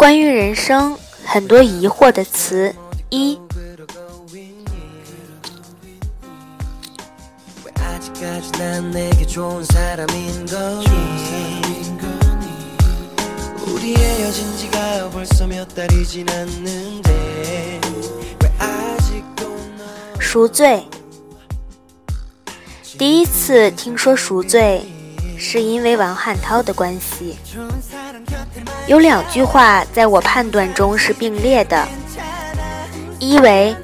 关于人生，很多疑惑的词一。赎罪。第一次听说赎罪，是因为王汉涛的关系。有两句话在我判断中是并列的：一为，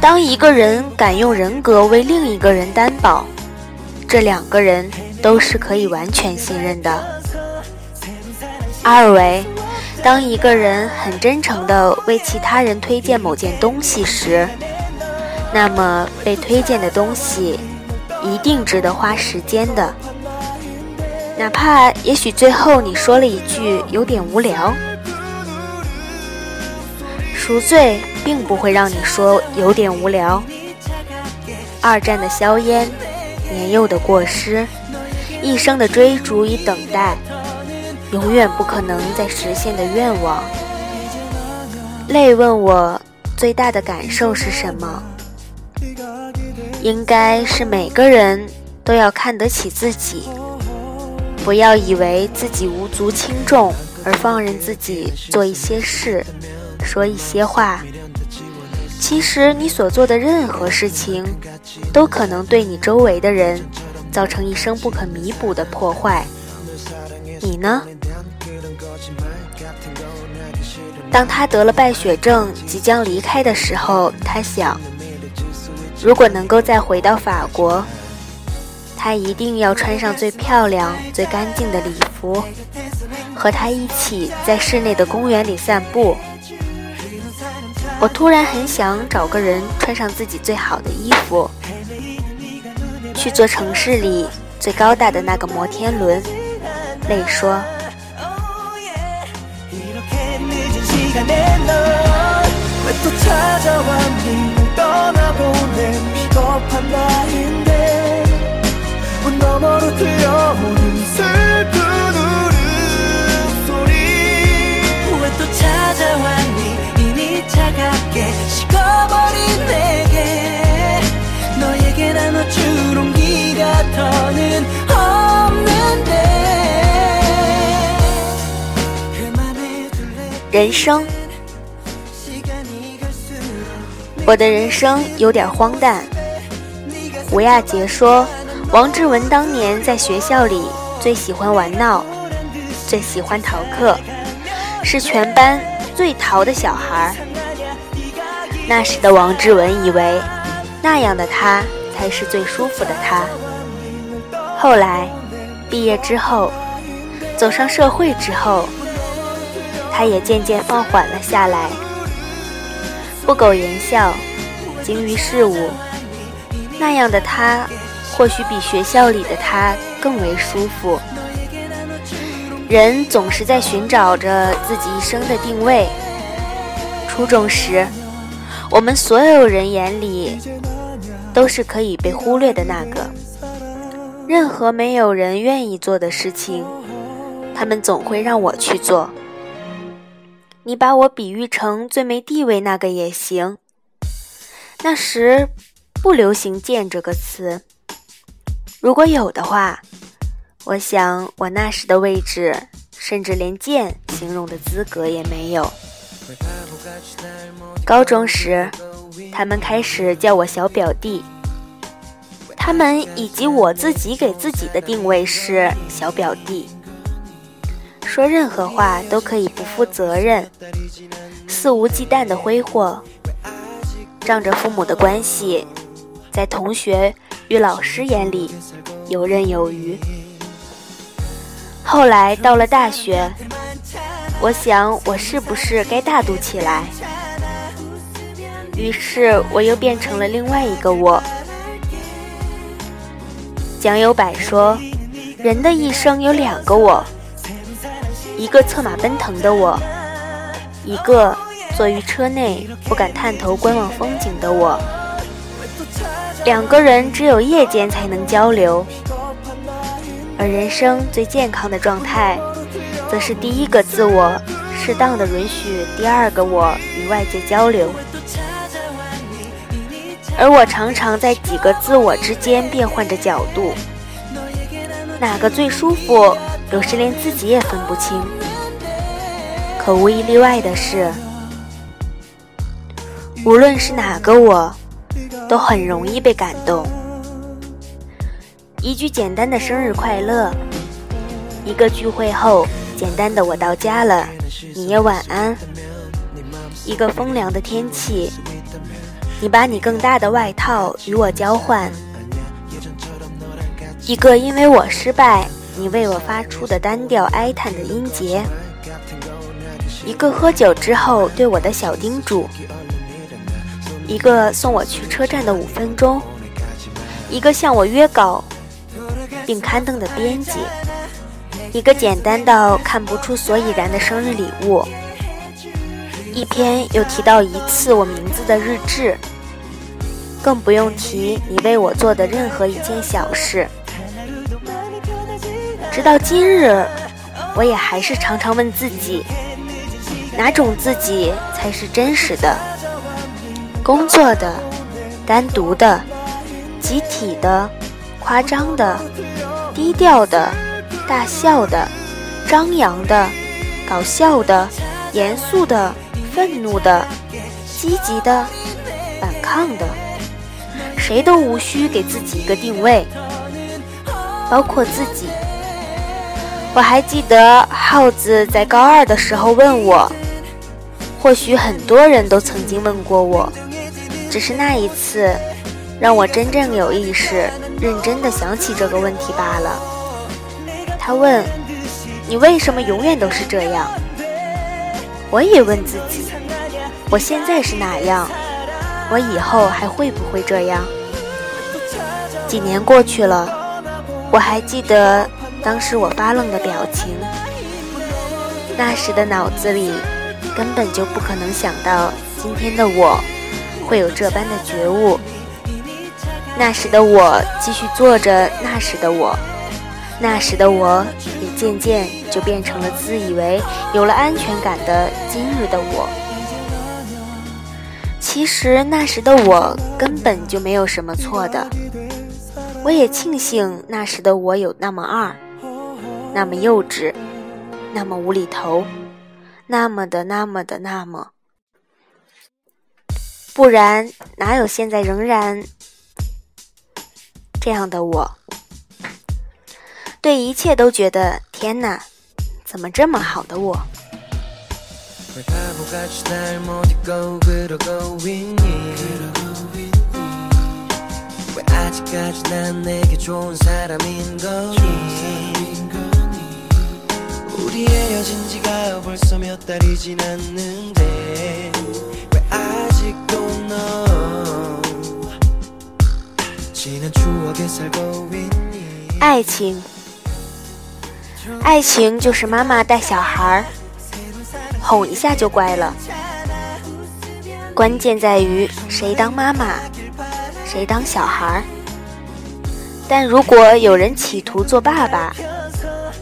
当一个人敢用人格为另一个人担保，这两个人都是可以完全信任的；二为，当一个人很真诚地为其他人推荐某件东西时，那么被推荐的东西。一定值得花时间的，哪怕也许最后你说了一句有点无聊。赎罪并不会让你说有点无聊。二战的硝烟，年幼的过失，一生的追逐与等待，永远不可能再实现的愿望。泪问我最大的感受是什么？应该是每个人都要看得起自己，不要以为自己无足轻重而放任自己做一些事、说一些话。其实你所做的任何事情，都可能对你周围的人造成一生不可弥补的破坏。你呢？当他得了败血症，即将离开的时候，他想。如果能够再回到法国，他一定要穿上最漂亮、最干净的礼服，和他一起在室内的公园里散步。我突然很想找个人穿上自己最好的衣服，去坐城市里最高大的那个摩天轮。泪说。人生，我的人生有点荒诞。吴亚杰说，王志文当年在学校里最喜欢玩闹，最喜欢逃课，是全班最淘的小孩。那时的王志文以为，那样的他才是最舒服的他。后来，毕业之后，走上社会之后。他也渐渐放缓了下来，不苟言笑，精于事务。那样的他，或许比学校里的他更为舒服。人总是在寻找着自己一生的定位。初中时，我们所有人眼里都是可以被忽略的那个。任何没有人愿意做的事情，他们总会让我去做。你把我比喻成最没地位那个也行。那时不流行“贱”这个词，如果有的话，我想我那时的位置，甚至连“贱”形容的资格也没有。高中时，他们开始叫我小表弟，他们以及我自己给自己的定位是小表弟。说任何话都可以不负责任，肆无忌惮的挥霍，仗着父母的关系，在同学与老师眼里游刃有余。后来到了大学，我想我是不是该大度起来？于是我又变成了另外一个我。蒋友柏说，人的一生有两个我。一个策马奔腾的我，一个坐于车内不敢探头观望风景的我。两个人只有夜间才能交流，而人生最健康的状态，则是第一个自我适当的允许第二个我与外界交流，而我常常在几个自我之间变换着角度，哪个最舒服，有时连自己也分不清。可无一例外的是，无论是哪个我，都很容易被感动。一句简单的生日快乐，一个聚会后简单的我到家了，你也晚安。一个风凉的天气，你把你更大的外套与我交换。一个因为我失败，你为我发出的单调哀叹的音节。一个喝酒之后对我的小叮嘱，一个送我去车站的五分钟，一个向我约稿。并刊登的编辑，一个简单到看不出所以然的生日礼物，一篇又提到一次我名字的日志，更不用提你为我做的任何一件小事。直到今日，我也还是常常问自己。哪种自己才是真实的？工作的、单独的、集体的、夸张的、低调的、大笑的、张扬的、搞笑的、严肃的、愤怒的、积极的、反抗的，谁都无需给自己一个定位，包括自己。我还记得耗子在高二的时候问我。或许很多人都曾经问过我，只是那一次，让我真正有意识、认真的想起这个问题罢了。他问：“你为什么永远都是这样？”我也问自己：“我现在是哪样？我以后还会不会这样？”几年过去了，我还记得当时我发愣的表情，那时的脑子里。根本就不可能想到今天的我会有这般的觉悟。那时的我继续做着那时的我，那时的我也渐渐就变成了自以为有了安全感的今日的我。其实那时的我根本就没有什么错的，我也庆幸那时的我有那么二，那么幼稚，那么无厘头。那么的，那么的，那么，不然哪有现在仍然这样的我？对一切都觉得天哪，怎么这么好的我？爱情，爱情就是妈妈带小孩，哄一下就乖了。关键在于谁当妈妈，谁当小孩。但如果有人企图做爸爸，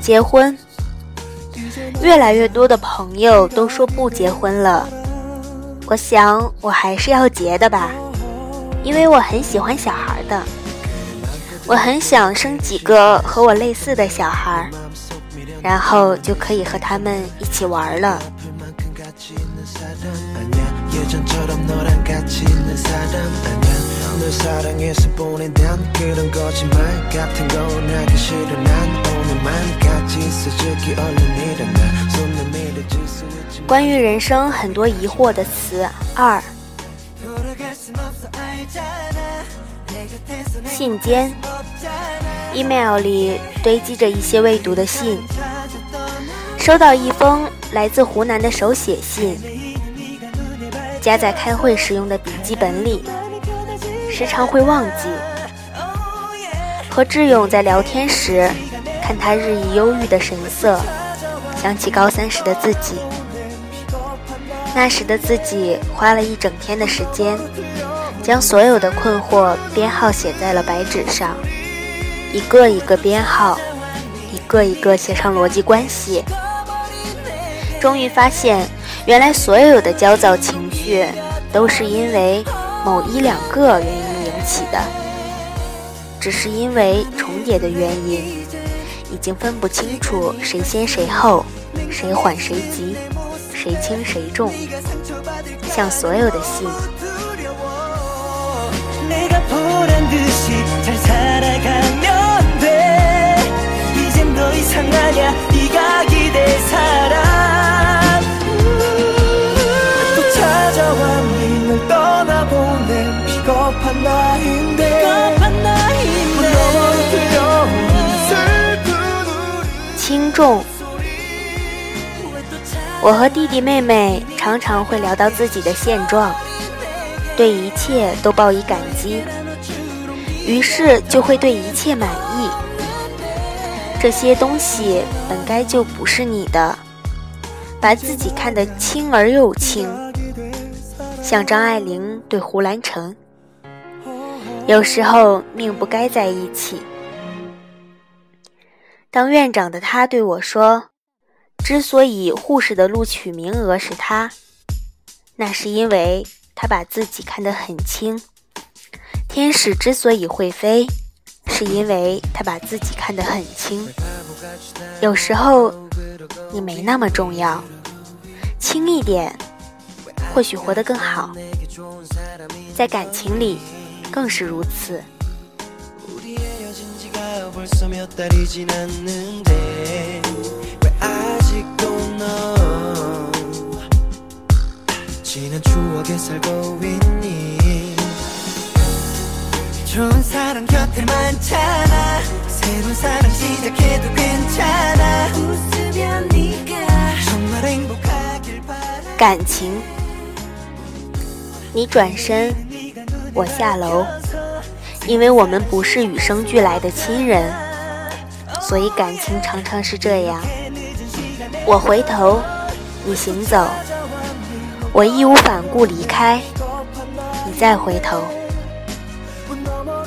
结婚，越来越多的朋友都说不结婚了。我想，我还是要结的吧，因为我很喜欢小孩的。我很想生几个和我类似的小孩，然后就可以和他们一起玩了。关于人生很多疑惑的词二，信笺，email 里堆积着一些未读的信。收到一封来自湖南的手写信，夹在开会时用的笔记本里，时常会忘记。和志勇在聊天时，看他日益忧郁的神色，想起高三时的自己。那时的自己花了一整天的时间，将所有的困惑编号写在了白纸上，一个一个编号，一个一个写上逻辑关系。终于发现，原来所有的焦躁情绪都是因为某一两个原因起的，只是因为重叠的原因，已经分不清楚谁先谁后，谁缓谁急，谁轻谁重，像所有的信。重，我和弟弟妹妹常常会聊到自己的现状，对一切都报以感激，于是就会对一切满意。这些东西本该就不是你的，把自己看得轻而又轻，像张爱玲对胡兰成。有时候命不该在一起。当院长的他对我说：“之所以护士的录取名额是他，那是因为他把自己看得很轻；天使之所以会飞，是因为他把自己看得很轻。有时候你没那么重要，轻一点，或许活得更好。在感情里。”更是如此。感情，你转身。我下楼，因为我们不是与生俱来的亲人，所以感情常常是这样。我回头，你行走；我义无反顾离开，你再回头。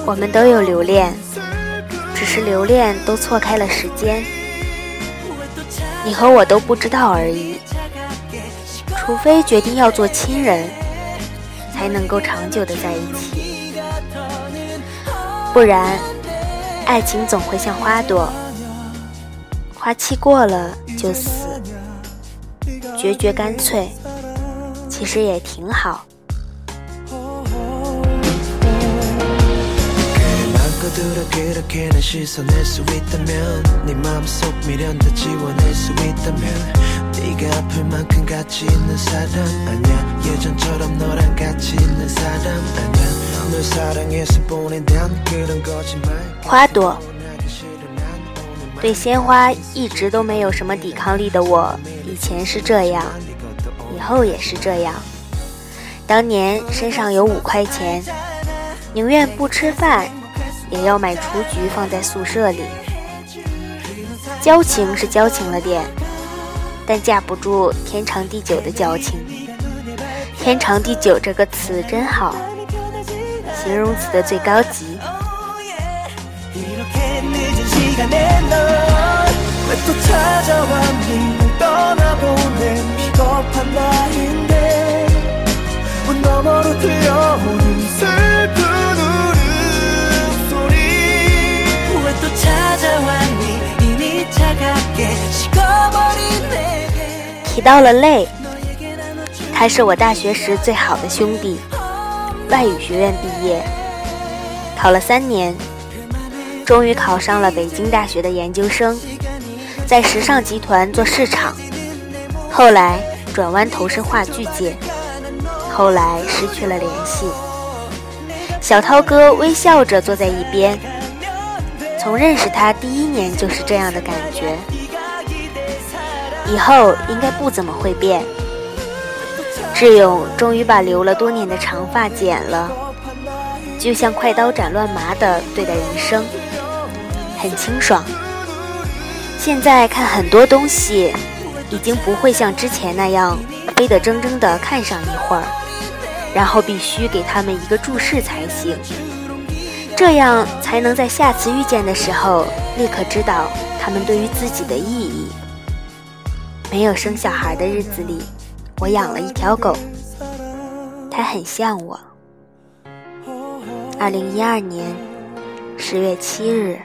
我们都有留恋，只是留恋都错开了时间。你和我都不知道而已。除非决定要做亲人。才能够长久的在一起，不然，爱情总会像花朵，花期过了就死，决绝干脆，其实也挺好。花朵，对鲜花一直都没有什么抵抗力的我，以前是这样，以后也是这样。当年身上有五块钱，宁愿不吃饭，也要买雏菊放在宿舍里。交情是交情了点。但架不住天长地久的交情。天长地久这个词真好，形容词的最高级。提到了泪，他是我大学时最好的兄弟，外语学院毕业，考了三年，终于考上了北京大学的研究生，在时尚集团做市场，后来转弯投身话剧界，后来失去了联系。小涛哥微笑着坐在一边。从认识他第一年就是这样的感觉，以后应该不怎么会变。志勇终于把留了多年的长发剪了，就像快刀斩乱麻的对待人生，很清爽。现在看很多东西，已经不会像之前那样非得怔怔的看上一会儿，然后必须给他们一个注释才行。这样才能在下次遇见的时候立刻知道他们对于自己的意义。没有生小孩的日子里，我养了一条狗，它很像我。二零一二年十月七日。